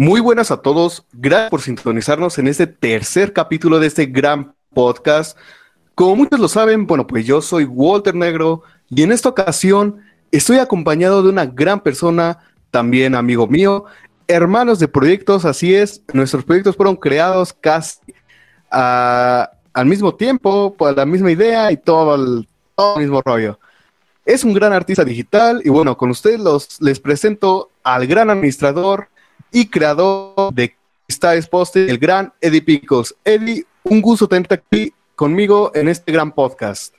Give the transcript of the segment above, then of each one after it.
Muy buenas a todos. Gracias por sintonizarnos en este tercer capítulo de este gran podcast. Como muchos lo saben, bueno, pues yo soy Walter Negro y en esta ocasión estoy acompañado de una gran persona, también amigo mío, hermanos de proyectos, así es. Nuestros proyectos fueron creados casi al mismo tiempo, por la misma idea y todo el, todo el mismo rollo. Es un gran artista digital y bueno, con ustedes los, les presento al gran administrador, y creador de Styles Posting, el gran Eddie Picos. Eddie, un gusto tenerte aquí conmigo en este gran podcast.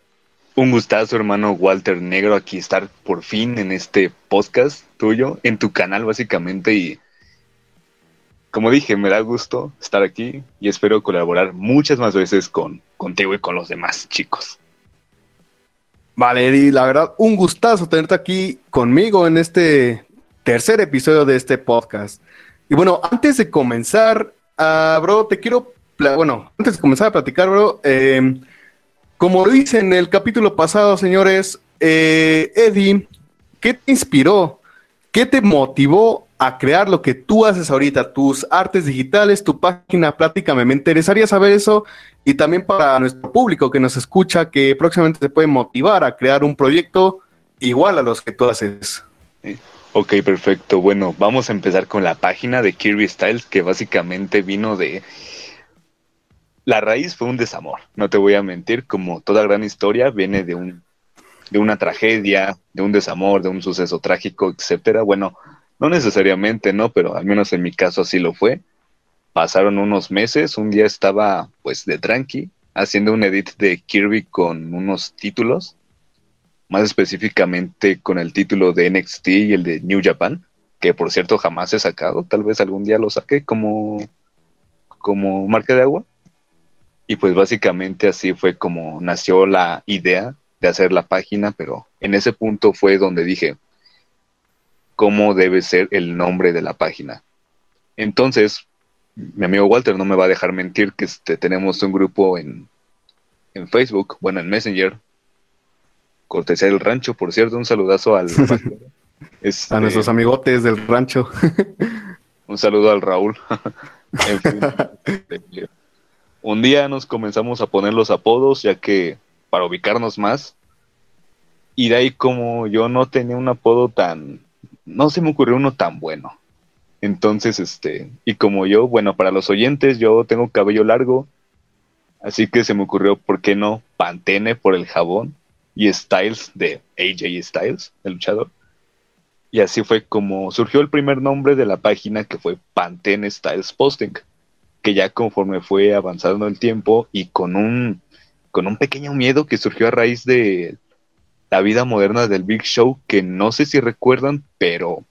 Un gustazo, hermano Walter Negro, aquí estar por fin en este podcast tuyo, en tu canal básicamente y como dije, me da gusto estar aquí y espero colaborar muchas más veces con contigo y con los demás chicos. Vale, Eddie, la verdad, un gustazo tenerte aquí conmigo en este tercer episodio de este podcast. Y bueno, antes de comenzar, uh, bro, te quiero, bueno, antes de comenzar a platicar, bro, eh, como lo en el capítulo pasado, señores, eh, Eddie, ¿qué te inspiró? ¿Qué te motivó a crear lo que tú haces ahorita, tus artes digitales, tu página? Pláticame, me interesaría saber eso y también para nuestro público que nos escucha, que próximamente se puede motivar a crear un proyecto igual a los que tú haces. Ok, perfecto. Bueno, vamos a empezar con la página de Kirby Styles, que básicamente vino de... La raíz fue un desamor, no te voy a mentir, como toda gran historia viene de un de una tragedia, de un desamor, de un suceso trágico, etcétera. Bueno, no necesariamente, ¿no? Pero al menos en mi caso así lo fue. Pasaron unos meses, un día estaba pues de tranqui, haciendo un edit de Kirby con unos títulos más específicamente con el título de NXT y el de New Japan, que por cierto jamás he sacado, tal vez algún día lo saque como, como marca de agua. Y pues básicamente así fue como nació la idea de hacer la página, pero en ese punto fue donde dije cómo debe ser el nombre de la página. Entonces, mi amigo Walter no me va a dejar mentir que este, tenemos un grupo en, en Facebook, bueno, en Messenger, cortesía del rancho, por cierto, un saludazo al este, a nuestros amigotes del rancho. un saludo al Raúl. un día nos comenzamos a poner los apodos, ya que para ubicarnos más. Y de ahí como yo no tenía un apodo tan, no se me ocurrió uno tan bueno. Entonces, este, y como yo, bueno, para los oyentes, yo tengo cabello largo, así que se me ocurrió, ¿por qué no? Pantene por el jabón y Styles de AJ Styles, el luchador. Y así fue como surgió el primer nombre de la página que fue Pantene Styles Posting, que ya conforme fue avanzando el tiempo y con un, con un pequeño miedo que surgió a raíz de la vida moderna del Big Show, que no sé si recuerdan, pero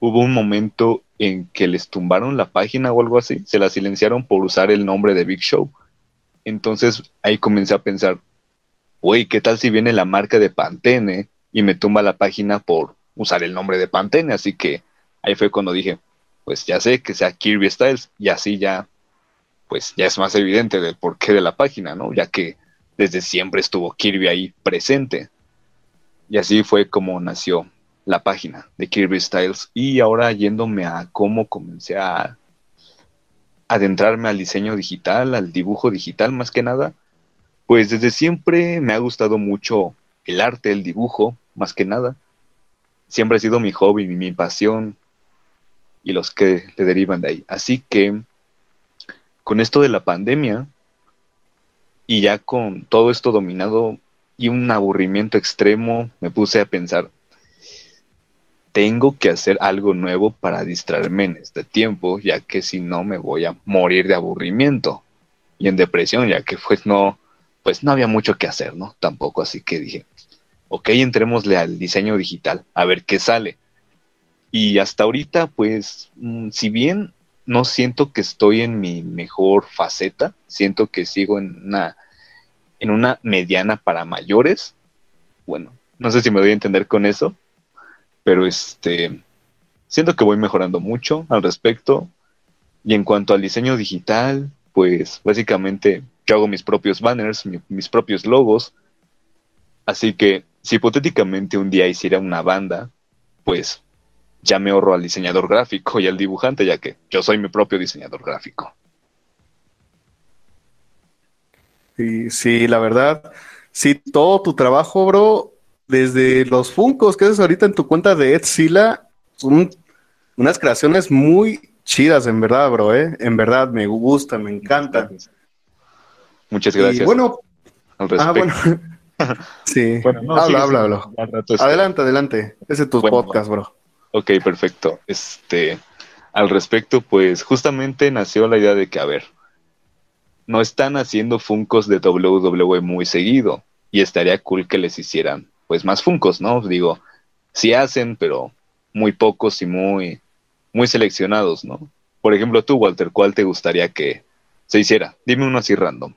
hubo un momento en que les tumbaron la página o algo así, se la silenciaron por usar el nombre de Big Show. Entonces ahí comencé a pensar, Uy, ¿qué tal si viene la marca de Pantene y me tumba la página por usar el nombre de Pantene? Así que ahí fue cuando dije, pues ya sé que sea Kirby Styles y así ya, pues ya es más evidente del porqué de la página, ¿no? Ya que desde siempre estuvo Kirby ahí presente. Y así fue como nació la página de Kirby Styles. Y ahora yéndome a cómo comencé a adentrarme al diseño digital, al dibujo digital más que nada, pues desde siempre me ha gustado mucho el arte, el dibujo, más que nada. Siempre ha sido mi hobby, mi, pasión y los que le derivan de ahí. Así que con esto de la pandemia y ya con todo esto dominado y un aburrimiento extremo, me puse a pensar, tengo que hacer algo nuevo para distraerme en este tiempo, ya que si no me voy a morir de aburrimiento y en depresión, ya que pues no, pues no había mucho que hacer, ¿no? Tampoco, así que dije, ok, entrémosle al diseño digital, a ver qué sale. Y hasta ahorita, pues, mm, si bien no siento que estoy en mi mejor faceta, siento que sigo en una, en una mediana para mayores. Bueno, no sé si me doy a entender con eso, pero este, siento que voy mejorando mucho al respecto. Y en cuanto al diseño digital, pues básicamente yo hago mis propios banners, mis propios logos. Así que si hipotéticamente un día hiciera una banda, pues ya me ahorro al diseñador gráfico y al dibujante, ya que yo soy mi propio diseñador gráfico. Sí, sí, la verdad, sí, todo tu trabajo, bro, desde los Funcos que haces ahorita en tu cuenta de Etsila, son unas creaciones muy chidas, en verdad, bro, ¿eh? En verdad, me gustan, me encantan. Muchas gracias. bueno, ah, bueno. sí, bueno, habla, habla, habla. Adelante, adelante. Ese es tu podcast, bro. Ok, perfecto. Este, al respecto, pues justamente nació la idea de que, a ver, no están haciendo Funcos de WWE muy seguido y estaría cool que les hicieran pues más Funcos, ¿no? Digo, sí hacen, pero muy pocos y muy muy seleccionados, ¿no? Por ejemplo, tú, Walter, ¿cuál te gustaría que se hiciera? Dime uno así random.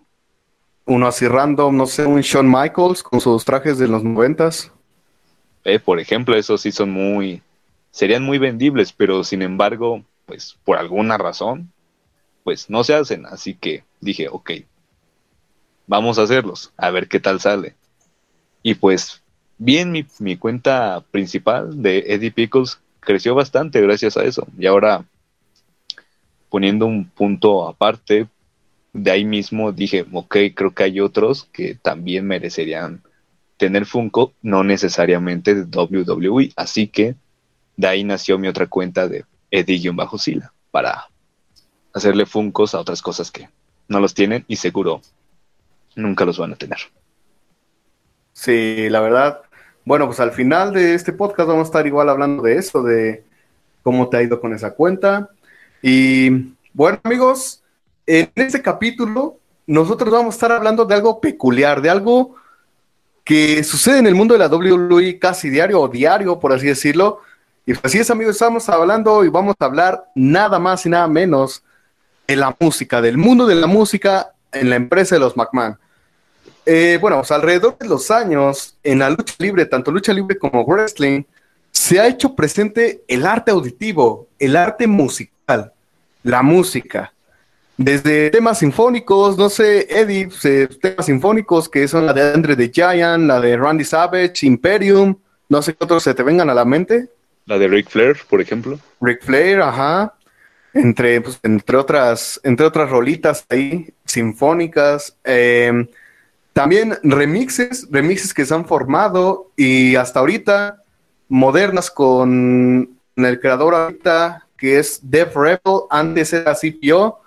Uno así random, no sé, un Shawn Michaels con sus trajes de los noventas. Eh, por ejemplo, esos sí son muy, serían muy vendibles, pero sin embargo, pues por alguna razón, pues no se hacen. Así que dije, ok, vamos a hacerlos, a ver qué tal sale. Y pues, bien, mi, mi cuenta principal de Eddie Pickles creció bastante gracias a eso. Y ahora, poniendo un punto aparte, de ahí mismo dije, ok, creo que hay otros que también merecerían tener Funko, no necesariamente de WWE. Así que de ahí nació mi otra cuenta de Eddie-Sila para hacerle Funkos a otras cosas que no los tienen y seguro nunca los van a tener. Sí, la verdad, bueno, pues al final de este podcast vamos a estar igual hablando de eso, de cómo te ha ido con esa cuenta. Y bueno, amigos, en este capítulo nosotros vamos a estar hablando de algo peculiar, de algo que sucede en el mundo de la WWE casi diario o diario, por así decirlo. Y pues así es, amigos, estamos hablando y vamos a hablar nada más y nada menos de la música, del mundo de la música en la empresa de los McMahon. Eh, bueno, pues alrededor de los años, en la lucha libre, tanto lucha libre como wrestling, se ha hecho presente el arte auditivo, el arte musical, la música. Desde temas sinfónicos, no sé, Eddie, temas sinfónicos que son la de Andre the Giant, la de Randy Savage, Imperium, no sé qué otros se te vengan a la mente. La de Ric Flair, por ejemplo. Ric Flair, ajá. Entre, pues, entre, otras, entre otras rolitas ahí, sinfónicas. Eh, también remixes, remixes que se han formado y hasta ahorita modernas con el creador ahorita que es Dev Rebel, antes era CPO,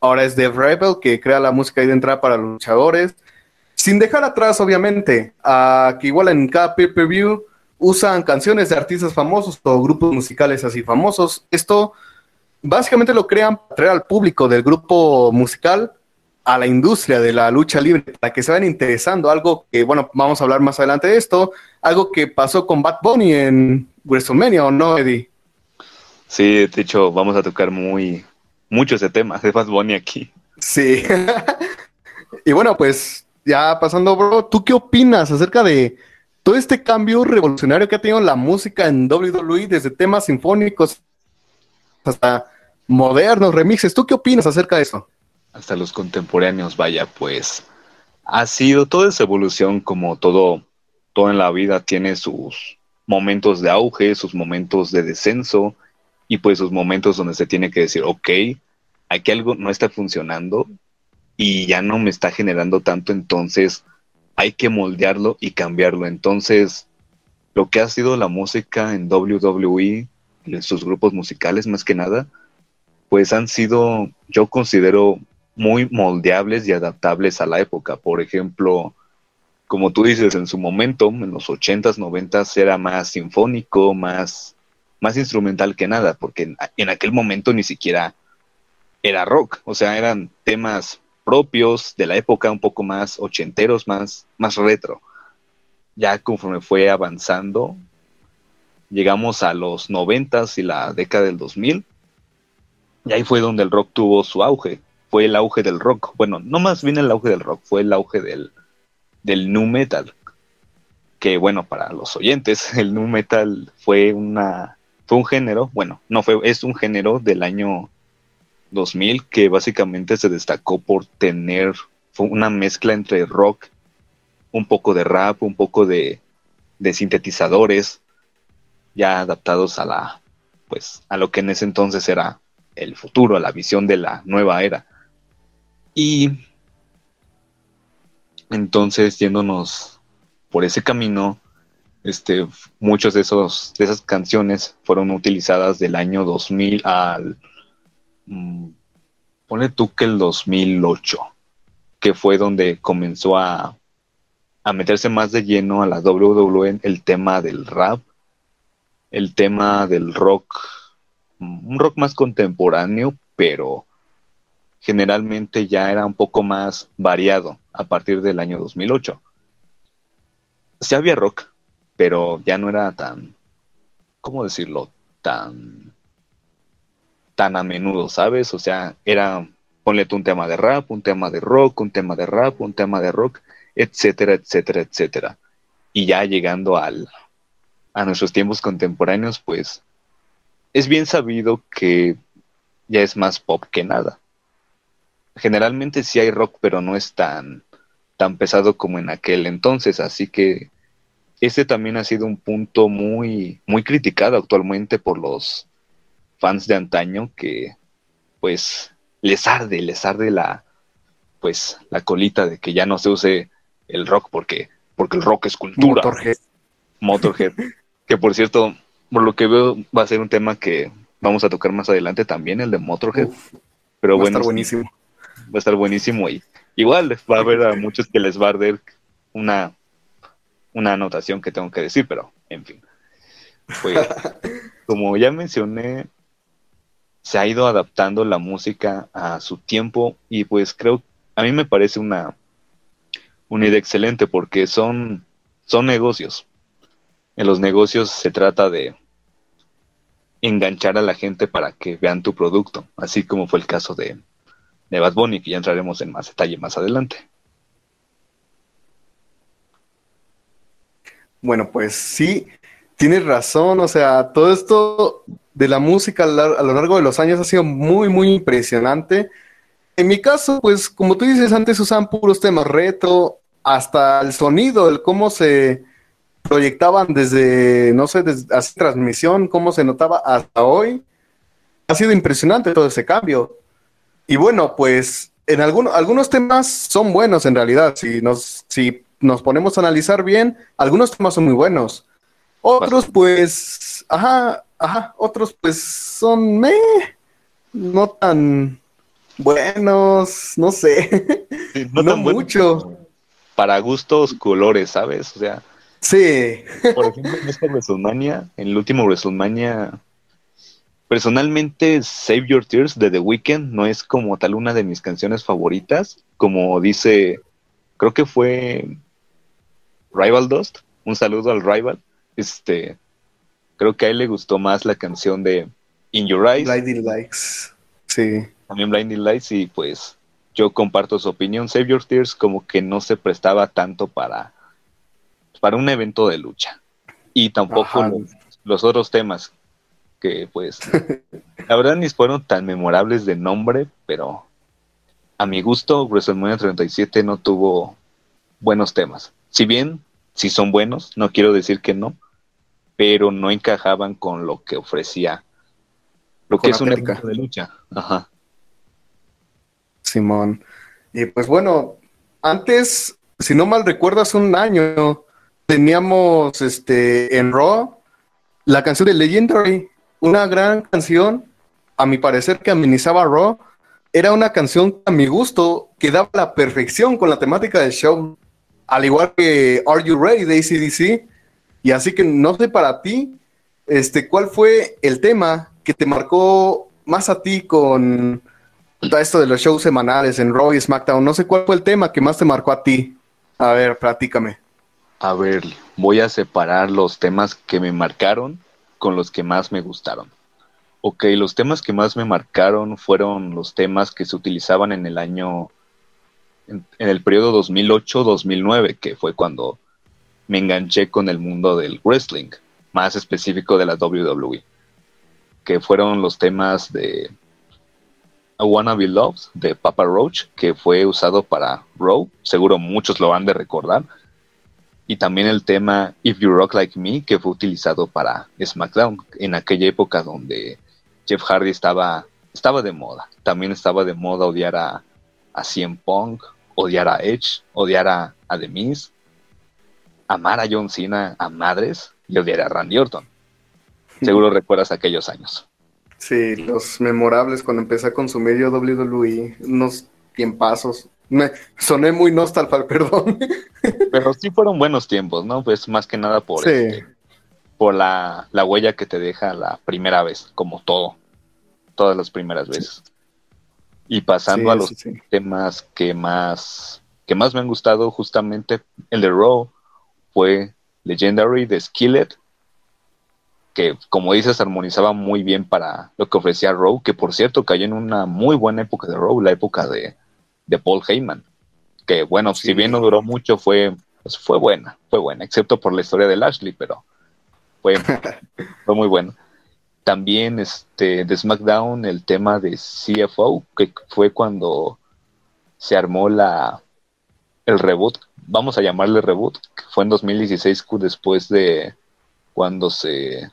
ahora es Dev Rebel que crea la música ahí de entrada para luchadores. Sin dejar atrás, obviamente, a que igual en cada pay-per-view usan canciones de artistas famosos o grupos musicales así famosos. Esto básicamente lo crean para traer al público del grupo musical a la industria de la lucha libre para que se vayan interesando. Algo que, bueno, vamos a hablar más adelante de esto. Algo que pasó con Bad Bunny en WrestleMania, ¿o no, Eddie? Sí, de hecho, vamos a tocar muy mucho ese tema de Bad Bunny aquí. Sí. y bueno, pues ya pasando, bro, ¿tú qué opinas acerca de todo este cambio revolucionario que ha tenido la música en WWE desde temas sinfónicos hasta modernos, remixes? ¿Tú qué opinas acerca de eso? hasta los contemporáneos, vaya, pues ha sido toda esa evolución como todo, todo en la vida tiene sus momentos de auge, sus momentos de descenso y pues sus momentos donde se tiene que decir, ok, aquí algo no está funcionando y ya no me está generando tanto, entonces hay que moldearlo y cambiarlo. Entonces, lo que ha sido la música en WWE, en sus grupos musicales más que nada, pues han sido, yo considero, muy moldeables y adaptables a la época. Por ejemplo, como tú dices, en su momento, en los 80s, 90s, era más sinfónico, más, más instrumental que nada, porque en, aquel momento ni siquiera era rock, o sea, eran temas propios de la época, un poco más ochenteros, más, más retro. Ya conforme fue avanzando, llegamos a los noventas y la década del 2000, y ahí fue donde el rock tuvo su auge fue el auge del rock. Bueno, no más bien el auge del rock, fue el auge del, del nu metal. Que bueno, para los oyentes, el nu metal fue una fue un género, bueno, no fue, es un género del año 2000 que básicamente se destacó por tener fue una mezcla entre rock, un poco de rap, un poco de, de sintetizadores ya adaptados a la, pues a lo que en ese entonces era el futuro, la visión de la nueva era. Y entonces yéndonos por ese camino, este, muchos de esos de esas canciones fueron utilizadas del año 2000 al mm, pone tú que el 2008, que fue donde comenzó a a meterse más de lleno a la WWE el tema del rap, el tema del rock, un rock más contemporáneo, pero generalmente ya era un poco más variado a partir del año 2008. Sí había rock, pero ya no era tan, ¿cómo decirlo? Tan, tan a menudo, ¿sabes? O sea, era, ponle tú un tema de rap, un tema de rock, un tema de rap, un tema de rock, etcétera, etcétera, etcétera. Y ya llegando al, a nuestros tiempos contemporáneos, pues es bien sabido que ya es más pop que nada. Generalmente sí hay rock, pero no es tan, tan pesado como en aquel entonces, así que este también ha sido un punto muy, muy criticado actualmente por los fans de antaño que pues les arde, les arde la pues la colita de que ya no se use el rock porque, porque el rock es cultura. Motorhead. Motorhead. que por cierto, por lo que veo, va a ser un tema que vamos a tocar más adelante también, el de Motorhead. Pero va bueno, a estar buenísimo. Va a estar buenísimo y igual va a haber a muchos que les va a arder una, una anotación que tengo que decir, pero en fin. Pues, como ya mencioné, se ha ido adaptando la música a su tiempo y pues creo, a mí me parece una, una idea excelente porque son, son negocios. En los negocios se trata de enganchar a la gente para que vean tu producto, así como fue el caso de, de Bad Bunny, que ya entraremos en más detalle más adelante. Bueno, pues sí, tienes razón, o sea, todo esto de la música a lo largo de los años ha sido muy, muy impresionante. En mi caso, pues como tú dices, antes usaban puros temas retro, hasta el sonido, el cómo se proyectaban desde, no sé, desde transmisión, cómo se notaba hasta hoy. Ha sido impresionante todo ese cambio. Y bueno, pues en algunos, algunos temas son buenos en realidad. Si nos, si nos ponemos a analizar bien, algunos temas son muy buenos. Otros, pues, ajá, ajá, otros, pues, son me, no tan buenos, no sé, no, mucho para gustos colores, ¿sabes? O sea. Sí. Por ejemplo, en esta WrestleMania, en el último WrestleMania, personalmente Save Your Tears de The Weeknd no es como tal una de mis canciones favoritas, como dice, creo que fue Rival Dust, un saludo al Rival. Este, creo que a él le gustó más la canción de In Your Eyes. Blinding Lights. Sí. También Blinding Lights y pues yo comparto su opinión. Save Your Tears como que no se prestaba tanto para, para un evento de lucha. Y tampoco los, otros temas que pues la verdad ni fueron tan memorables de nombre, pero a mi gusto WrestleMania 37 no tuvo buenos temas. Si bien si son buenos, no quiero decir que no, pero no encajaban con lo que ofrecía lo que es un evento de lucha. Ajá. Simón. Y pues bueno, antes, si no mal recuerdas, un año teníamos este en Raw la canción de Legendary, una gran canción, a mi parecer que amenizaba Raw. Era una canción a mi gusto que daba la perfección con la temática del show, al igual que Are You Ready de ACDC. Y así que no sé para ti, este, ¿cuál fue el tema que te marcó más a ti con esto de los shows semanales en Raw y SmackDown, no sé cuál fue el tema que más te marcó a ti. A ver, platícame. A ver, voy a separar los temas que me marcaron con los que más me gustaron. Ok, los temas que más me marcaron fueron los temas que se utilizaban en el año, en, el periodo 2008-2009, que fue cuando me enganché con el mundo del wrestling, más específico de la WWE, que fueron los temas de I Wanna Be Loved de Papa Roach, que fue usado para Raw. Seguro muchos lo han de recordar. Y también el tema If You Rock Like Me, que fue utilizado para SmackDown, en aquella época donde Jeff Hardy estaba, estaba de moda. También estaba de moda odiar a, a CM Punk, odiar a Edge, odiar a, a The Miz, amar a John Cena a madres y odiar a Randy Orton. Seguro recuerdas aquellos años. Sí, los memorables cuando empecé a consumir yo WWE, unos tiempazos. Me soné muy nostálgico, perdón. Pero sí fueron buenos tiempos, ¿no? Pues más que nada por, este, por la, huella que te deja la primera vez, como todo, todas las primeras veces. Y pasando a los temas que más, que más me han gustado, justamente el de Raw fue Legendary de Skillet que como dices armonizaba muy bien para lo que ofrecía Rowe, que por cierto cayó en una muy buena época de Rowe, la época de, Paul Heyman, que bueno, si bien no duró mucho, fue, pues, fue buena, fue buena, excepto por la historia de Lashley, pero fue, fue muy bueno. También este, de SmackDown el tema de CFO, que fue cuando se armó la el reboot, vamos a llamarle reboot, fue en 2016 después de cuando se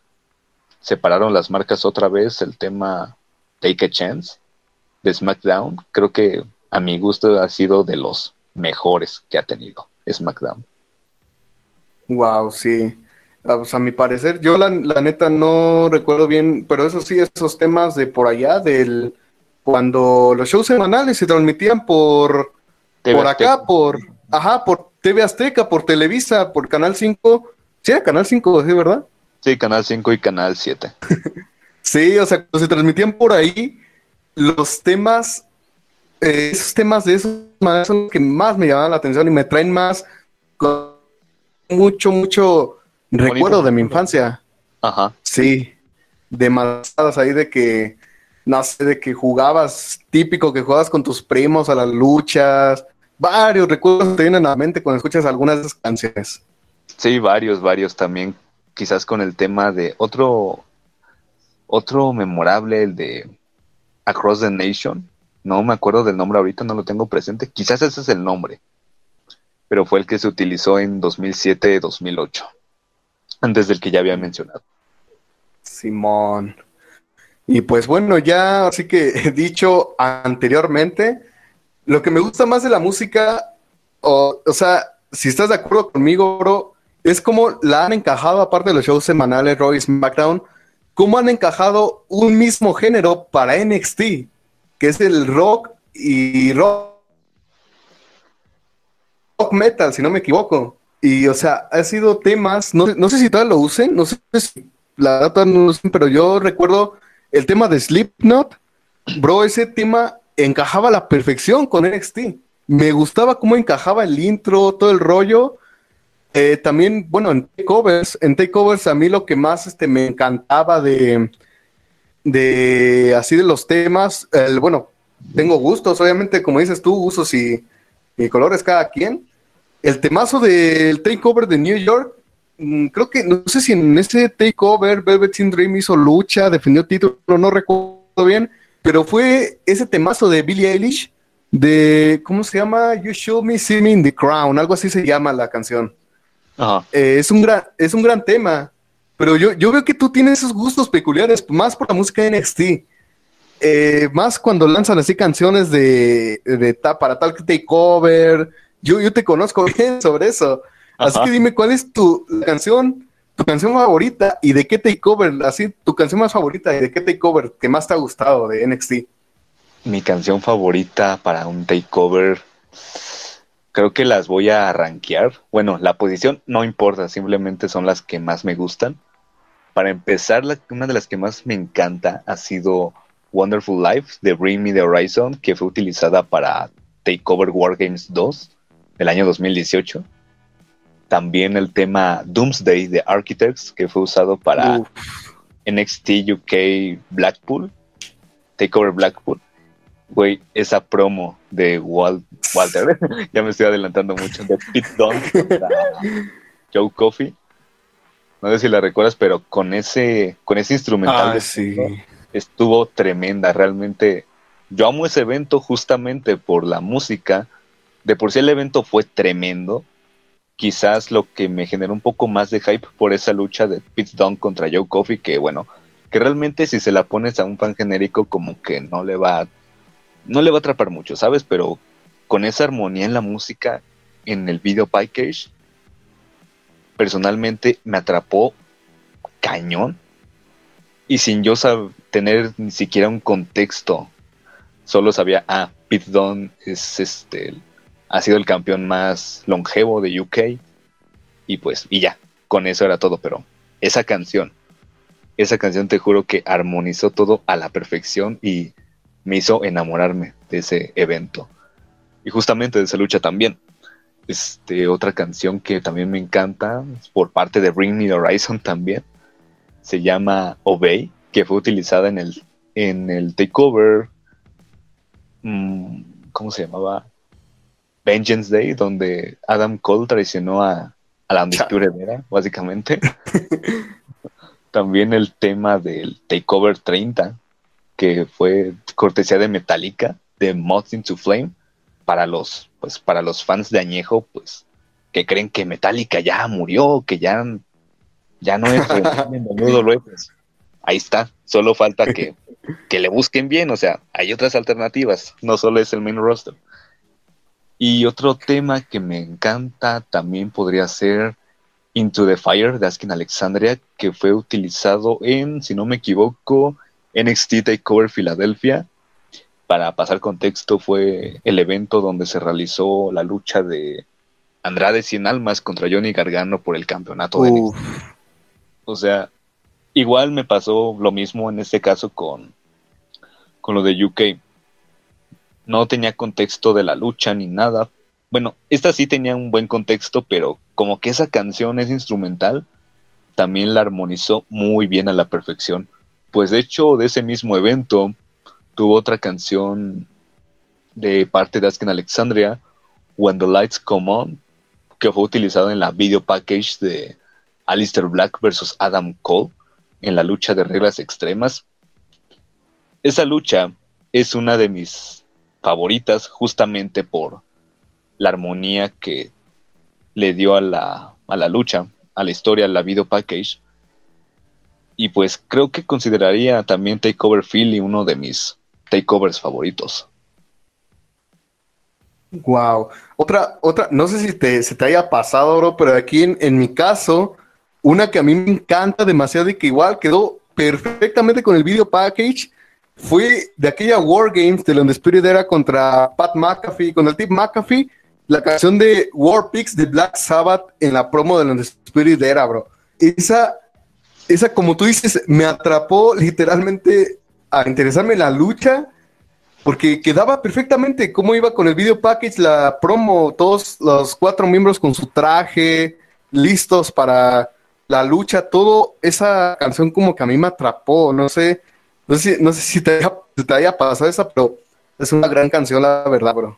separaron las marcas otra vez el tema Take a Chance de SmackDown. Creo que a mi gusto ha sido de los mejores que ha tenido SmackDown. Wow, sí. Ah, pues, a mi parecer, yo la, neta no recuerdo bien, pero eso sí, esos temas de por allá, del cuando los shows semanales se transmitían por, por acá, por, ajá, por TV Azteca, por Televisa, por Canal 5. Sí, era Canal 5, ¿sí, verdad? Sí, Canal 5 y Canal 7. sí, o sea, cuando se transmitían por ahí, los temas, eh, esos temas de esos son los que más me llaman la atención y me traen más con mucho, mucho recuerdo de mi infancia. Ajá. Sí, demasiadas ahí de que, no sé, de que jugabas, típico que jugabas con tus primos a las luchas, varios recuerdos te vienen a la mente cuando escuchas algunas de esas canciones. Sí, varios, varios también quizás con el tema de otro, otro memorable, el de Across the Nation. No me acuerdo del nombre ahorita, no lo tengo presente. Quizás ese es el nombre, pero fue el que se utilizó en 2007-2008, antes del que ya había mencionado. Simón. Y pues bueno, ya así que he dicho anteriormente, lo que me gusta más de la música, o, o sea, si estás de acuerdo conmigo, bro, es como la han encajado, aparte de los shows semanales Roy SmackDown, cómo han encajado un mismo género para NXT, que es el rock y rock, rock metal, si no me equivoco. Y, o sea, ha sido temas, no, sé si todavía lo usen, no sé si la data no lo usen, pero yo recuerdo el tema de Slipknot, bro, ese tema encajaba a la perfección con NXT. Me gustaba cómo encajaba el intro, todo el rollo, eh, también, bueno, en takeovers, en takeovers a mí lo que más este, me encantaba de, de así de los temas, el, bueno, tengo gustos, obviamente, como dices tú, usos y, colores cada quien. El temazo del takeover de New York, mm, creo que, no sé si en ese takeover Velvet Dream hizo lucha, defendió título, no recuerdo bien, pero fue ese temazo de Billie Eilish, de, ¿cómo se llama? You Show Me See Me in the Crown, algo así se llama la canción. Eh, es, un gran, es un gran tema, pero yo, yo veo que tú tienes esos gustos peculiares, más por la música de NXT. Eh, más cuando lanzan así canciones de, de para tal takeover. Yo, yo te conozco bien sobre eso. Así que dime cuál es tu canción, tu canción favorita y de qué takeover, así tu canción más favorita y de qué takeover que más te ha gustado de NXT. Mi canción favorita para un takeover creo que las voy a rankear. Bueno, la posición no importa, simplemente son las que más me gustan. Para empezar, una de las que más me encanta ha sido Wonderful Life de Bring Me the Horizon, que fue utilizada para Takeover Wargames 2 del año 2018. También el tema Doomsday de Architects, que fue usado para NXT UK Blackpool, Takeover Blackpool. Güey, esa promo de Walter, ya me estoy adelantando mucho, de Pete Dunne Joe Coffey. No sé si la recuerdas, pero con ese, con ese instrumental ah, estuvo tremenda. Realmente, yo amo ese evento justamente por la música. De por sí el evento fue tremendo. quizás lo que me generó un poco más de hype por esa lucha de Pete Dunne contra Joe Coffey, que bueno, que realmente si se la pones a un fan genérico como que no le va no le va a atrapar mucho, ¿sabes? Pero con esa armonía en la música en el video package personalmente me atrapó cañón y sin yo tener ni siquiera un contexto, solo sabía, ah, Pete Dunne es este ha sido el campeón más longevo de UK y pues y ya, con eso era todo, pero esa canción, esa canción te juro que armonizó todo a la perfección y me hizo enamorarme de ese evento. Y justamente de esa lucha también. Este, otra canción que también me encanta por parte de Bring Me Horizon también. Se llama Obey, que fue utilizada en el, en el takeover. Mm, ¿Cómo se llamaba? Vengeance Day, donde Adam Cole traicionó a, a la Undisputed Era, básicamente. También el tema del Takeover 30, que fue cortesía de Metallica, de Moth into Flame, para los, pues, para los fans de Añejo, pues, que creen que Metallica ya murió, que ya, ya no es pues, ahí está, solo falta que, que le busquen bien, o sea, hay otras alternativas, no solo es el main roster. Y otro tema que me encanta también podría ser Into the Fire de Askin Alexandria, que fue utilizado en, si no me equivoco, NXT Takeover Philadelphia. Para pasar contexto, fue el evento donde se realizó la lucha de Andrade Cien Almas contra Johnny Gargano por el campeonato de NXT. O sea, igual me pasó lo mismo en este caso con, con lo de UK no tenía contexto de la lucha ni nada. Bueno, esta sí tenía un buen contexto, pero como que esa canción es instrumental, también la armonizó muy bien a la perfección. Pues de hecho, de ese mismo evento, tuvo otra canción de parte de Asken Alexandria, When the Lights Come On, que fue utilizada en la video package de Alistair Black versus Adam Cole en la lucha de reglas extremas. Esa lucha es una de mis favoritas justamente por la armonía que le dio a la, a la lucha, a la historia, a la video package. Y pues creo que consideraría también Takeover Philly uno de mis takeovers favoritos. Wow. Otra, otra, no sé si te, se te haya pasado, bro, pero aquí en, en mi caso, una que a mí me encanta demasiado y que igual quedó perfectamente con el video package fue de aquella War Games de donde Spirit era contra Pat McAfee, con el Tip McAfee, la canción de War Pigs de Black Sabbath en la promo de donde Spirit era, bro. Esa, esa, como tú dices, me atrapó literalmente a interesarme en la lucha, porque quedaba perfectamente cómo iba con el video package, la promo, todos los cuatro miembros con su traje, listos para la lucha, todo. Esa canción como que a mí me atrapó, no sé no sé, si te haya, pasado esa, pero es una gran canción, la verdad, bro.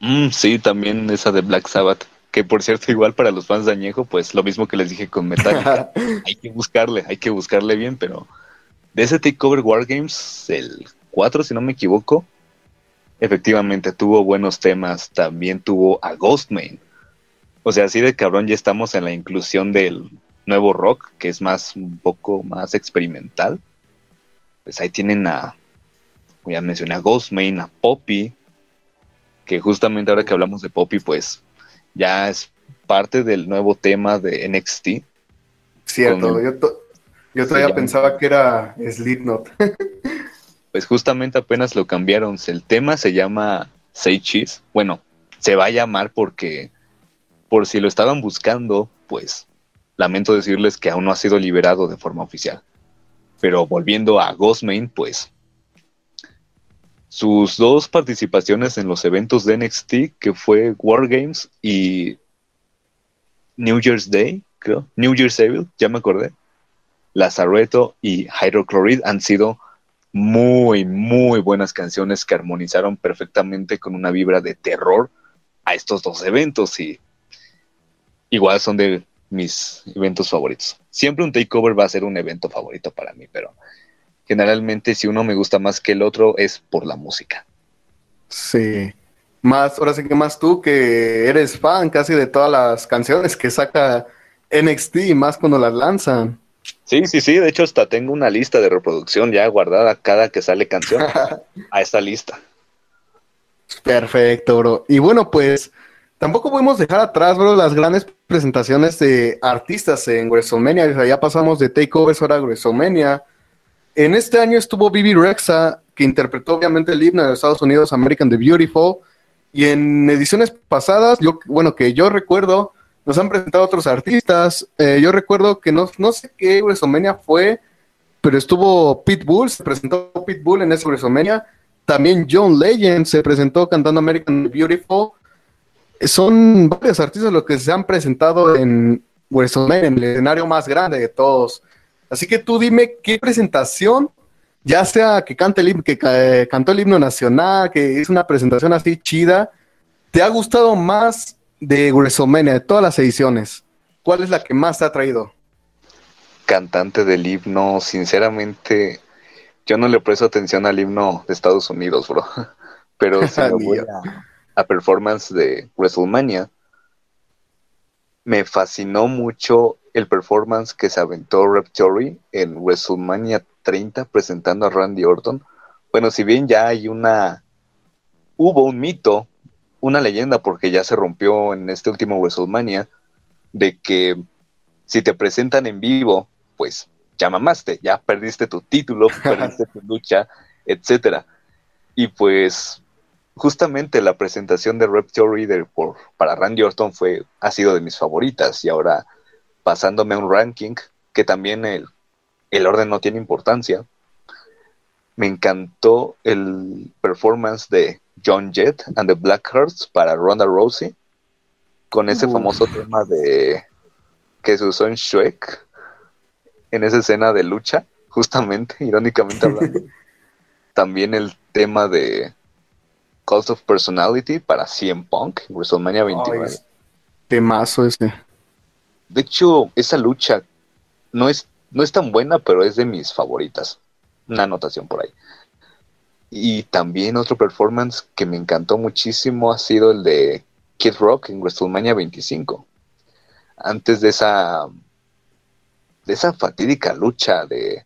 Mm, sí, también esa de Black Sabbath. Que por cierto, igual para los fans de Añejo, pues lo mismo que les dije con Metallica. hay que buscarle, hay que buscarle bien, pero de ese Takeover Wargames, el 4, si no me equivoco, efectivamente tuvo buenos temas. También tuvo a Ghostman. O sea, así de cabrón ya estamos en la inclusión del nuevo rock, que es más un poco más experimental pues ahí tienen a, ya mencioné a Ghostman, a Poppy, que justamente ahora que hablamos de Poppy, pues ya es parte del nuevo tema de NXT. Cierto, yo, todavía pensaba que era Slipknot. pues justamente apenas lo cambiaron. El tema se llama Say Cheese. Bueno, se va a llamar porque, por si lo estaban buscando, pues lamento decirles que aún no ha sido liberado de forma oficial. Pero volviendo a Ghostman, pues sus dos participaciones en los eventos de NXT, que fue Wargames y New Year's Day, creo, New Year's Evil, ya me acordé, Lazaretto y Hydrochloride han sido muy, muy buenas canciones que armonizaron perfectamente con una vibra de terror a estos dos eventos y igual son de mis eventos favoritos. Siempre un takeover va a ser un evento favorito para mí, pero generalmente si uno me gusta más que el otro es por la música. Sí. Más, ahora sí que más tú que eres fan casi de todas las canciones que saca NXT y más cuando las lanzan. Sí, sí, sí, de hecho hasta tengo una lista de reproducción ya guardada cada que sale canción a esta lista. Perfecto, bro. Y bueno, pues tampoco podemos dejar atrás, bro, las grandes presentaciones de artistas en WrestleMania. ya pasamos de Takeovers ahora a WrestleMania. En este año estuvo Bibi Rexa, que interpretó obviamente el himno de Estados Unidos, American the Beautiful. Y en ediciones pasadas, yo, bueno, que yo recuerdo, nos han presentado otros artistas. Eh, yo recuerdo que no, no sé qué WrestleMania fue, pero estuvo Pitbull, se presentó Pitbull en ese WrestleMania. También John Legend se presentó cantando American Beautiful. Son varios artistas los que se han presentado en WrestleMania, en el escenario más grande de todos. Así que tú dime qué presentación, ya sea que cante el que eh, cantó el himno nacional, que es una presentación así chida, ¿te ha gustado más de WrestleMania, de todas las ediciones, ¿cuál es la que más te ha traído? Cantante del himno, sinceramente, yo no le presto atención al himno de Estados Unidos, bro. Pero si me voy a, performance de WrestleMania, me fascinó mucho el performance que se aventó Raptori en WrestleMania 30 presentando a Randy Orton. Bueno, si bien ya hay una... Hubo un mito una leyenda porque ya se rompió en este último WrestleMania de que si te presentan en vivo, pues ya mamaste, ya perdiste tu título, perdiste tu lucha, etcétera. Y pues justamente la presentación de Rep Theory por, para Randy Orton fue, ha sido de mis favoritas y ahora pasándome a un ranking que también el, el orden no tiene importancia. Me encantó el performance de John Jett and the Blackhearts para Ronda Rousey, con ese famoso tema de que se usó en Shrek, en esa escena de lucha, justamente, irónicamente hablando. También el tema de Cult of Personality para CM Punk, WrestleMania 29. temazo ese. De hecho, esa lucha no es, no es tan buena, pero es de mis favoritas. Una anotación por ahí. Y también otro performance que me encantó muchísimo ha sido el de Kid Rock en WrestleMania 25. Antes de esa de esa fatídica lucha de,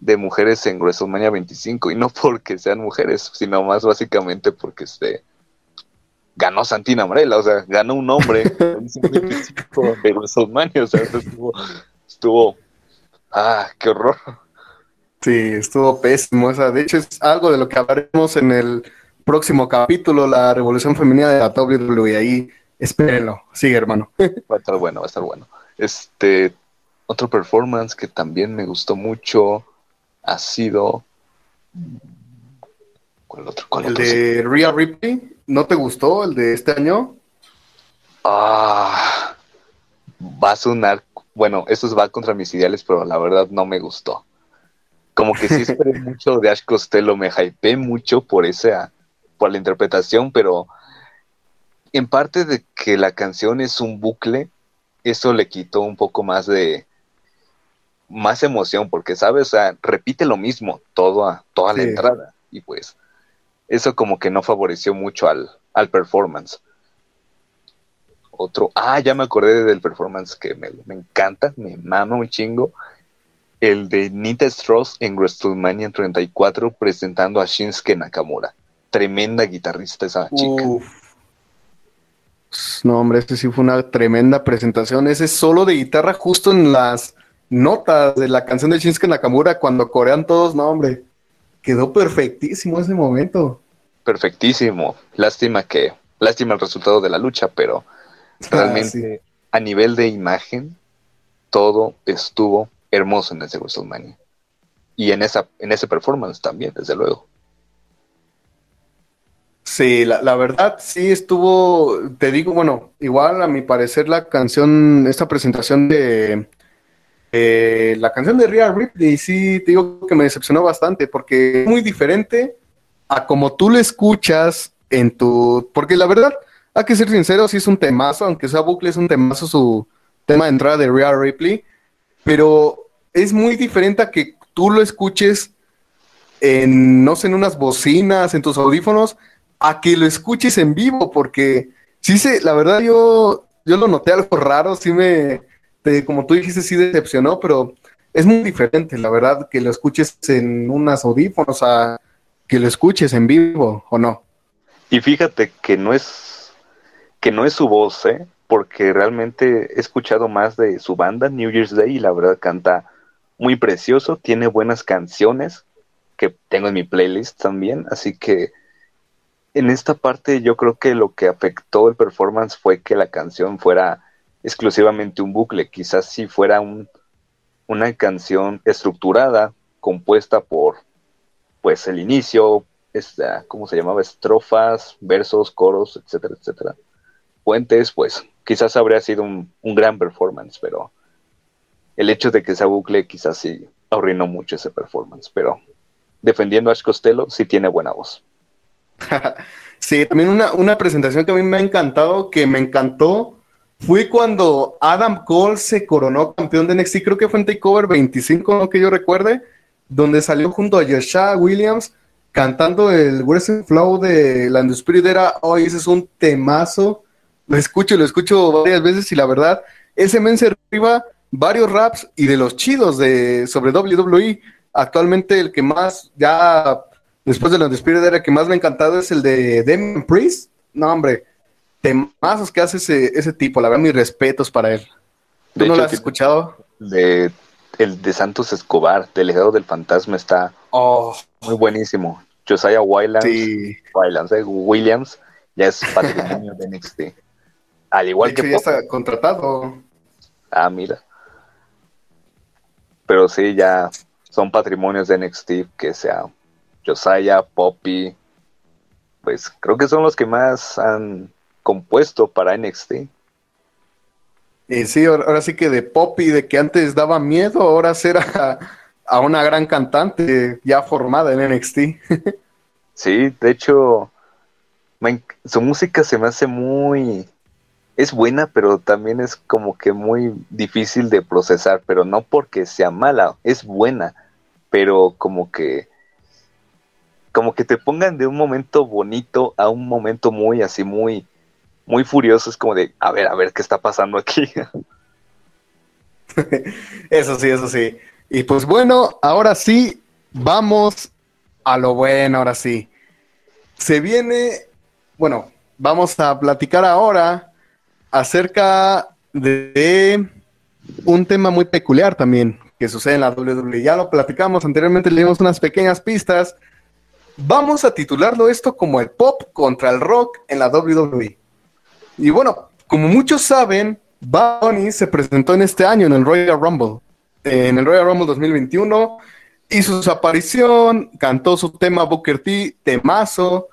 de mujeres en WrestleMania 25 y no porque sean mujeres, sino más básicamente porque este ganó Santina Amarela, o sea, ganó un hombre de WrestleMania, o sea, estuvo, estuvo ah, qué horror. Sí, estuvo pésimo. Esa. De hecho, es algo de lo que hablaremos en el próximo capítulo, la revolución femenina de la WWE. Ahí, espérenlo. Sigue, hermano. Va a estar bueno, va a estar bueno. Este, otro performance que también me gustó mucho ha sido. ¿Cuál otro? ¿El de Rhea Ripley? ¿No te gustó el de este año? Ah, va a sonar. Bueno, esto va contra mis ideales, pero la verdad no me gustó como que sí esperé mucho de Ash Costello, me hypeé mucho por esa, por la interpretación, pero en parte de que la canción es un bucle, eso le quitó un poco más de más emoción, porque sabes, o sea, repite lo mismo todo a, toda la entrada, y pues eso como que no favoreció mucho al, al performance. Otro, ah, ya me acordé del performance que me, me encanta, me mama un chingo, el de Nita Strauss en WrestleMania 34 presentando a Shinsuke Nakamura. Tremenda guitarrista esa chica. No, hombre, este sí fue una tremenda presentación. Ese solo de guitarra justo en las notas de la canción de Shinsuke Nakamura cuando corean todos, no, hombre. Quedó perfectísimo ese momento. Perfectísimo. Lástima que, lástima el resultado de la lucha, pero ah, realmente a nivel de imagen, todo estuvo hermoso en ese WrestleMania. Y en, esa, en ese performance también, desde luego. Sí, la, verdad sí estuvo, te digo, bueno, igual a mi parecer la canción, esta presentación de la canción de Rhea Ripley, sí te digo que me decepcionó bastante porque es muy diferente a como tú le escuchas en tu, porque la verdad, hay que ser sincero, sí es un temazo, aunque sea bucle, es un temazo su tema de entrada de Rhea Ripley, pero es muy diferente a que tú lo escuches en, no sé, en unas bocinas, en tus audífonos, a que lo escuches en vivo, porque sí se, la verdad yo, yo lo noté algo raro, sí me, como tú dijiste, sí decepcionó, pero es muy diferente, la verdad, que lo escuches en unas audífonos a que lo escuches en vivo, ¿o no? Y fíjate que no es, que no es su voz, ¿eh? porque realmente he escuchado más de su banda, New Year's Day, y la verdad canta muy precioso, tiene buenas canciones que tengo en mi playlist también, así que en esta parte yo creo que lo que afectó el performance fue que la canción fuera exclusivamente un bucle, quizás si fuera un, una canción estructurada, compuesta por pues el inicio, esta, ¿cómo se llamaba? Estrofas, versos, coros, etcétera, etcétera. Puentes, pues quizás habría sido un, gran performance, pero el hecho de que sea bucle quizás sí arruinó mucho ese performance, pero defendiendo a Ash Costello sí tiene buena voz. sí, también una, una, presentación que a mí me ha encantado, que me encantó, fue cuando Adam Cole se coronó campeón de NXT, creo que fue en Takeover 25, no que yo recuerde, donde salió junto a Yasha Williams cantando el Wrestling Flow de la Spirit era, hoy ese es un temazo lo escucho, lo escucho varias veces y la verdad, ese men se arriba varios raps y de los chidos de sobre WWE. Actualmente el que más, ya después de los despidos era el que más me ha encantado es el de Demon Priest. No, hombre, temazos que hace ese, ese tipo, la verdad, mis respetos para él. ¿Tú no lo has escuchado? De, el de Santos Escobar, delegado del fantasma, está oh. muy buenísimo. Josiah Wildlands, sí. Eh, Williams ya es patrimonio de NXT. Al igual que. ya está contratado. Ah, mira. Pero sí, ya son patrimonios de NXT, que sea Josiah, Poppy. Pues creo que son los que más han compuesto para NXT. Y sí, ahora sí que de Poppy, de que antes daba miedo, ahora será a una gran cantante ya formada en NXT. sí, de hecho, su música se me hace muy es buena, pero también es como que muy difícil de procesar, pero no porque sea mala, es buena, pero como que como que te pongan de un momento bonito a un momento muy así muy muy furioso, es como de, a ver, a ver qué está pasando aquí. eso sí, eso sí. Y pues bueno, ahora sí, vamos a lo bueno, ahora sí. Se viene, bueno, vamos a platicar ahora acerca de un tema muy peculiar también que sucede en la WWE. Ya lo platicamos anteriormente, le dimos unas pequeñas pistas. Vamos a titularlo esto como el pop contra el rock en la WWE. Y bueno, como muchos saben, Bunny se presentó en este año en el Royal Rumble. En el Royal Rumble 2021 hizo su aparición, cantó su tema Booker T, temazo,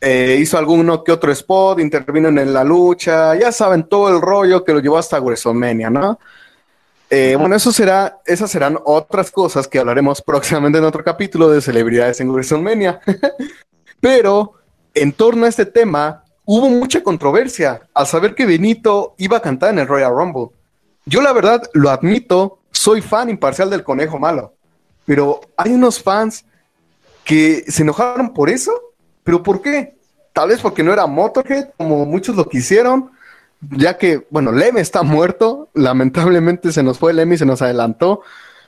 eh, hizo alguno que otro spot, intervino en la lucha, ya saben todo el rollo que lo llevó hasta WrestleMania, ¿no? Eh, bueno, eso será, esas serán otras cosas que hablaremos próximamente en otro capítulo de celebridades en WrestleMania. Pero en torno a este tema hubo mucha controversia al saber que Benito iba a cantar en el Royal Rumble. Yo la verdad lo admito, soy fan imparcial del conejo malo, pero hay unos fans que se enojaron por eso ¿Pero por qué? Tal vez porque no era Motorhead, como muchos lo quisieron, ya que, bueno, Leme está muerto, lamentablemente se nos fue Leme y se nos adelantó.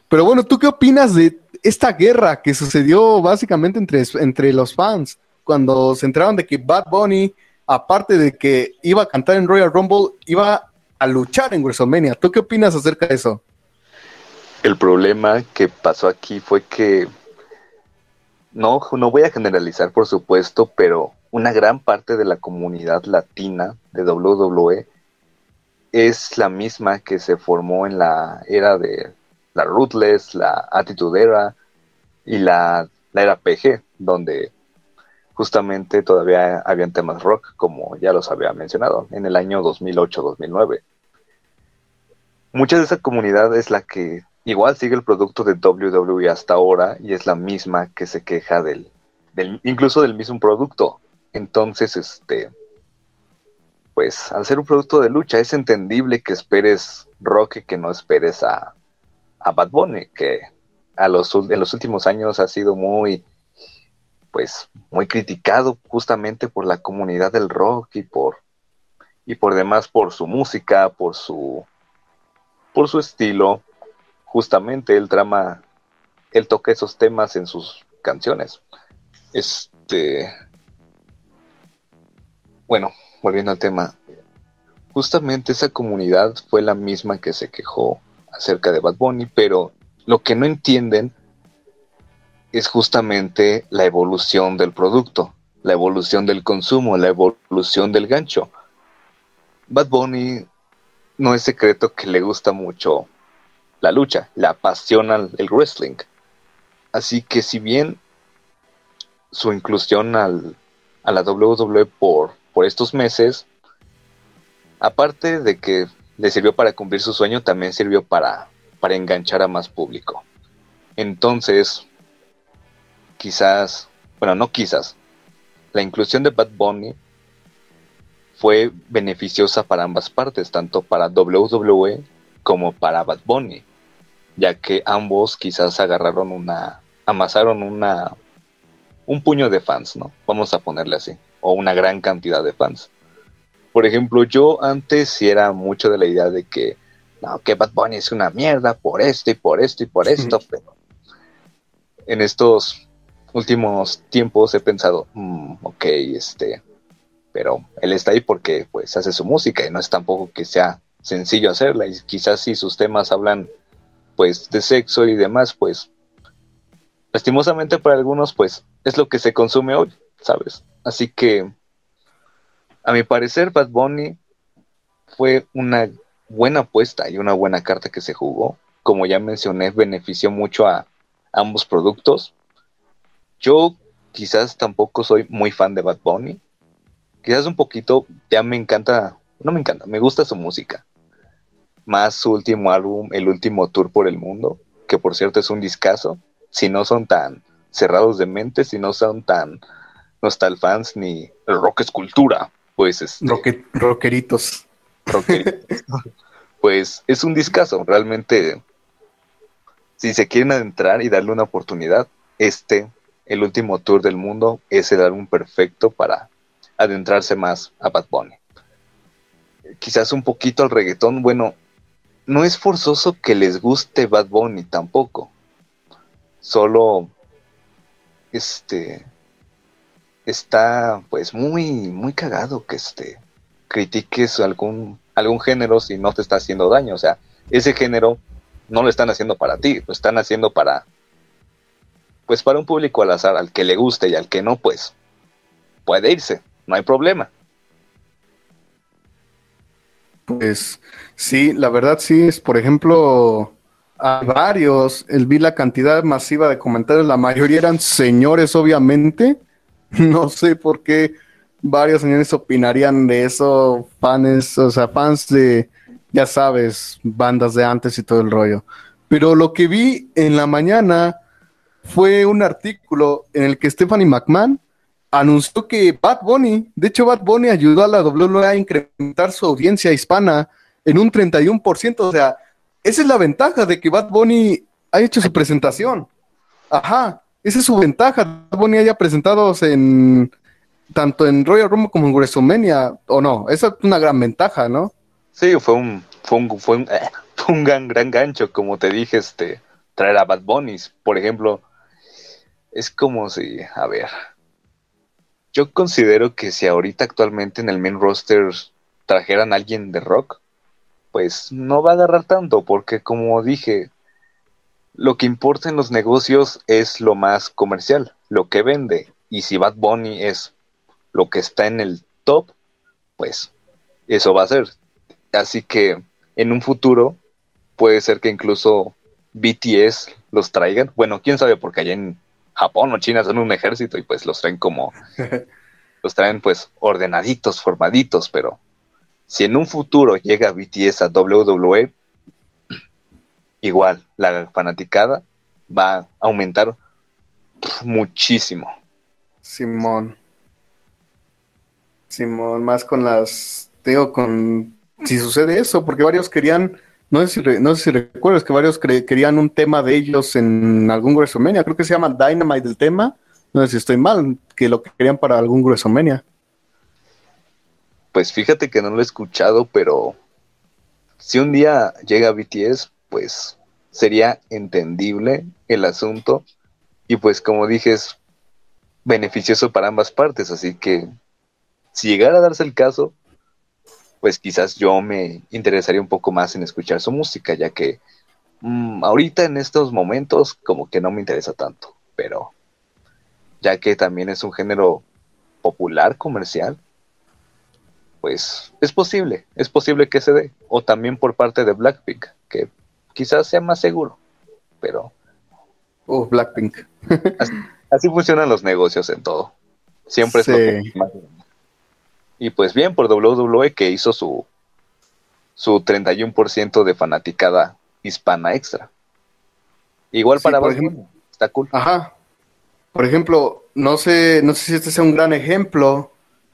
Pero bueno, ¿tú qué opinas de esta guerra que sucedió básicamente entre, entre los fans cuando se enteraron de que Bad Bunny, aparte de que iba a cantar en Royal Rumble, iba a luchar en WrestleMania? ¿Tú qué opinas acerca de eso? El problema que pasó aquí fue que no, no voy a generalizar, por supuesto, pero una gran parte de la comunidad latina de WWE es la misma que se formó en la era de la Ruthless, la Attitude Era y la, la era PG, donde justamente todavía habían temas rock, como ya los había mencionado, en el año 2008-2009. Mucha de esa comunidad es la que igual sigue el producto de WWE hasta ahora y es la misma que se queja del, del incluso del mismo producto. Entonces, este, pues al ser un producto de lucha es entendible que esperes rock y que no esperes a, a Bad Bunny, que a los, en los últimos años ha sido muy, pues muy criticado justamente por la comunidad del rock y por y por demás por su música, por su por su estilo. Justamente el trama él toca esos temas en sus canciones. Este bueno, volviendo al tema, justamente esa comunidad fue la misma que se quejó acerca de Bad Bunny, pero lo que no entienden es justamente la evolución del producto, la evolución del consumo, la evolución del gancho. Bad Bunny no es secreto que le gusta mucho la lucha, le apasiona el wrestling. Así que si bien su inclusión al, a la WWE por, por estos meses, aparte de que le sirvió para cumplir su sueño, también sirvió para, para enganchar a más público. Entonces, quizás, bueno, no quizás, la inclusión de Bad Bunny fue beneficiosa para ambas partes, tanto para WWE como para Bad Bunny, ya que ambos quizás agarraron una, amasaron una, un puño de fans, ¿no? Vamos a ponerle así, o una gran cantidad de fans. Por ejemplo, yo antes sí era mucho de la idea de que, no, que Bad Bunny es una mierda por esto y por esto y por esto, pero en estos últimos tiempos he pensado, mm, ok, este, pero él está ahí porque pues hace su música y no es tampoco que sea sencillo hacerla y quizás si sus temas hablan pues de sexo y demás, pues lastimosamente para algunos pues es lo que se consume hoy, ¿sabes? Así que a mi parecer Bad Bunny fue una buena apuesta y una buena carta que se jugó. Como ya mencioné, benefició mucho a ambos productos yo quizás tampoco soy muy fan de Bad Bunny. Quizás un poquito, ya me encanta, no me encanta, me gusta su música. Más su último álbum, el último tour por el mundo, que por cierto es un discazo. Si no son tan cerrados de mente, si no son tan nostalfans ni el rock es cultura, pues es este, rockeritos. pues es un discazo, realmente. Si se quieren adentrar y darle una oportunidad, este el último tour del mundo es el álbum perfecto para adentrarse más a Bad Bunny. Quizás un poquito al reggaetón, bueno, no es forzoso que les guste Bad Bunny tampoco. Solo este está pues muy muy cagado que este critiques algún algún género si no te está haciendo daño, o sea, ese género no lo están haciendo para ti, lo están haciendo para pues para un público al azar, al que le guste y al que no, pues puede irse, no hay problema. Pues sí, la verdad sí es, por ejemplo, hay varios, el, vi la cantidad masiva de comentarios, la mayoría eran señores, obviamente, no sé por qué varios señores opinarían de eso, fans, o sea, fans de, ya sabes, bandas de antes y todo el rollo. Pero lo que vi en la mañana fue un artículo en el que Stephanie McMahon anunció que Bad Bunny, de hecho Bad Bunny ayudó a la WWE a incrementar su audiencia hispana en un 31%, o sea, esa es la ventaja de que Bad Bunny ha hecho su presentación. Ajá, esa es su ventaja. Bad Bunny haya presentado en tanto en Royal Rumble como en WrestleMania, o no, esa es una gran ventaja, ¿no? Sí, fue un, fue un, fue un, un gran, gran gancho, como te dije, este, traer a Bad Bunny, por ejemplo, es como si, a ver, yo considero que si ahorita actualmente en el main roster trajeran a alguien de rock, pues no va a agarrar tanto, porque como dije, lo que importa en los negocios es lo más comercial, lo que vende. Y si Bad Bunny es lo que está en el top, pues eso va a ser. Así que en un futuro puede ser que incluso BTS los traigan. Bueno, quién sabe, porque allá en Japón o China son un ejército y pues los traen como, los traen pues ordenaditos, formaditos, pero si en un futuro llega BTS a WWE, igual la fanaticada va a aumentar muchísimo. Simón. Simón, más con las, digo, con, si sucede eso, porque varios querían no sé si, recuerdas que varios querían un tema de ellos en algún WrestleMania, creo que se llama Dynamite el tema, No sé si estoy mal, que lo querían para algún Gruesomenia. Pues fíjate que no lo he escuchado, pero si un día llega BTS, pues sería entendible el asunto. Y pues como dije es beneficioso para ambas partes, así que si llegara a darse el caso, pues quizás yo me interesaría un poco más en escuchar su música, ya que mm, ahorita en estos momentos como que no me interesa tanto, pero ya que también es un género popular, comercial, pues es posible, es posible que se dé, o también por parte de Blackpink, que quizás sea más seguro, pero... Oh, Blackpink. así, funcionan los negocios en todo. Siempre es lo que más y pues bien por WWE que hizo su, su 31% de fanaticada hispana extra. Igual para por ejemplo, está cool. Ajá. Por ejemplo, no sé, no sé si este sea un gran ejemplo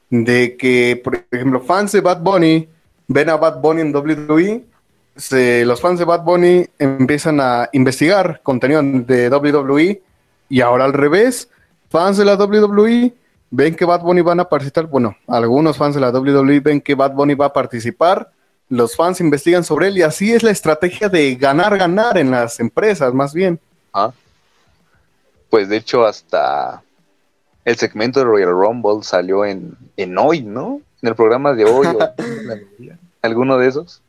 de que, por ejemplo, fans de Bad Bunny ven a Bad Bunny en WWE, los fans de Bad Bunny empiezan a investigar contenido de WWE y ahora al revés, fans de la WWE ven que Bad Bunny van a participar, bueno, algunos fans de la WWE ven que Bad Bunny va a participar, los fans investigan sobre él y así es la estrategia de ganar, ganar en las empresas, más bien. Ah. Pues de hecho hasta el segmento de Royal Rumble salió en, en hoy, ¿no? En el programa de hoy. ¿Alguno de esos?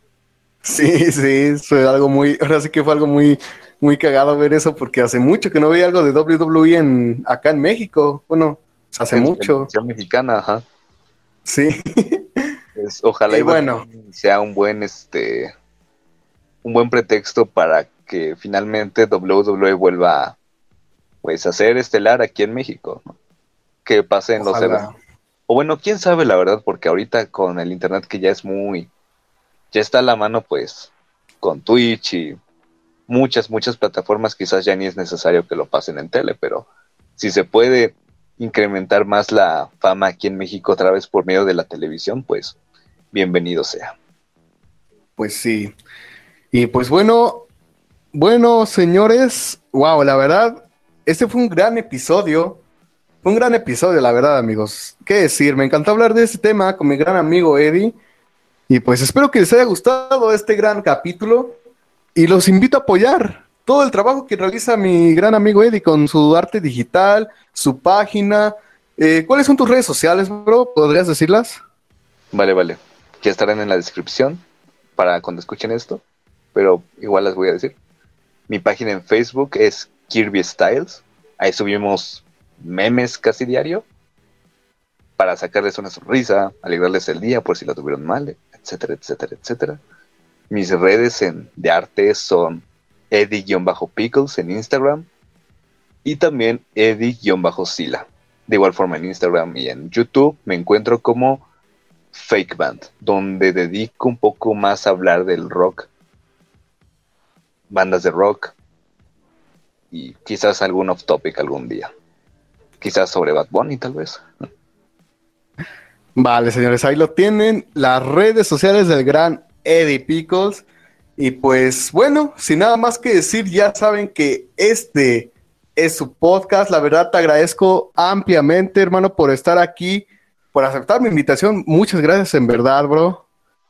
Sí, sí, fue algo muy, ahora sí que fue algo muy, muy cagado ver eso porque hace mucho que no veía algo de WWE en, acá en México. Bueno, Hace mucho. mexicana, ajá. Sí. Pues, ojalá y, bueno. sea un buen este un buen pretexto para que finalmente WWE vuelva pues a ser estelar aquí en México, Que pasen los O bueno, quién sabe la verdad, porque ahorita con el internet que ya es muy ya está a la mano pues con Twitch y muchas muchas plataformas quizás ya ni es necesario que lo pasen en tele, pero si se puede incrementar más la fama aquí en México otra vez por medio de la televisión, pues bienvenido sea. Pues sí. Y pues bueno, bueno, señores, wow, la verdad, este fue un gran episodio. Fue un gran episodio, la verdad, amigos. ¿Qué decir? Me encantó hablar de este tema con mi gran amigo Eddie. Y pues espero que les haya gustado este gran capítulo. Y los invito a apoyar todo el trabajo que realiza mi gran amigo Eddie con su arte digital, su página. Eh, ¿Cuáles son tus redes sociales, bro? ¿Podrías decirlas? Vale, vale. Ya estarán en la descripción para cuando escuchen esto, pero igual las voy a decir. Mi página en Facebook es Kirby Styles. Ahí subimos memes casi diario para sacarles una sonrisa, alegrarles el día por si lo tuvieron mal, etcétera, etcétera, etcétera. Mis redes en, de arte son Eddie-Pickles en Instagram y también Eddie-Sila. De igual forma en Instagram y en YouTube me encuentro como Fake Band, donde dedico un poco más a hablar del rock, bandas de rock y quizás algún off topic algún día. Quizás sobre Bad Bunny tal vez. Vale, señores, ahí lo tienen. Las redes sociales del gran Eddie Pickles. Y pues bueno, sin nada más que decir, ya saben que este es su podcast. La verdad te agradezco ampliamente, hermano, por estar aquí, por aceptar mi invitación. Muchas gracias, en verdad, bro.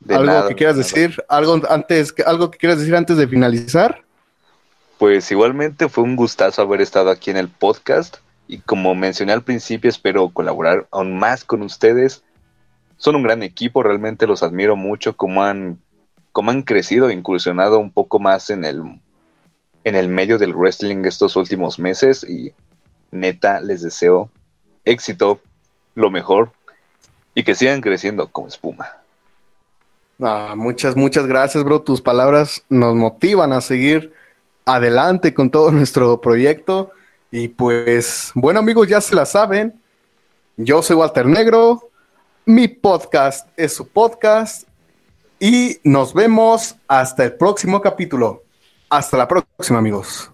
algo que quieras decir, algo antes, algo que quieras decir antes de finalizar. Pues igualmente fue un gustazo haber estado aquí en el podcast y como mencioné al principio, espero colaborar aún más con ustedes. Son un gran equipo, realmente los admiro mucho como han cómo han crecido, incursionado un poco más en el, en el medio del wrestling estos últimos meses y neta les deseo éxito, lo mejor y que sigan creciendo como espuma. Ah, muchas, muchas gracias, bro. Tus palabras nos motivan a seguir adelante con todo nuestro proyecto. Y pues, bueno, amigos, ya se la saben. Yo soy Walter Negro. Mi podcast es su podcast y nos vemos hasta el próximo capítulo. Hasta la próxima, amigos.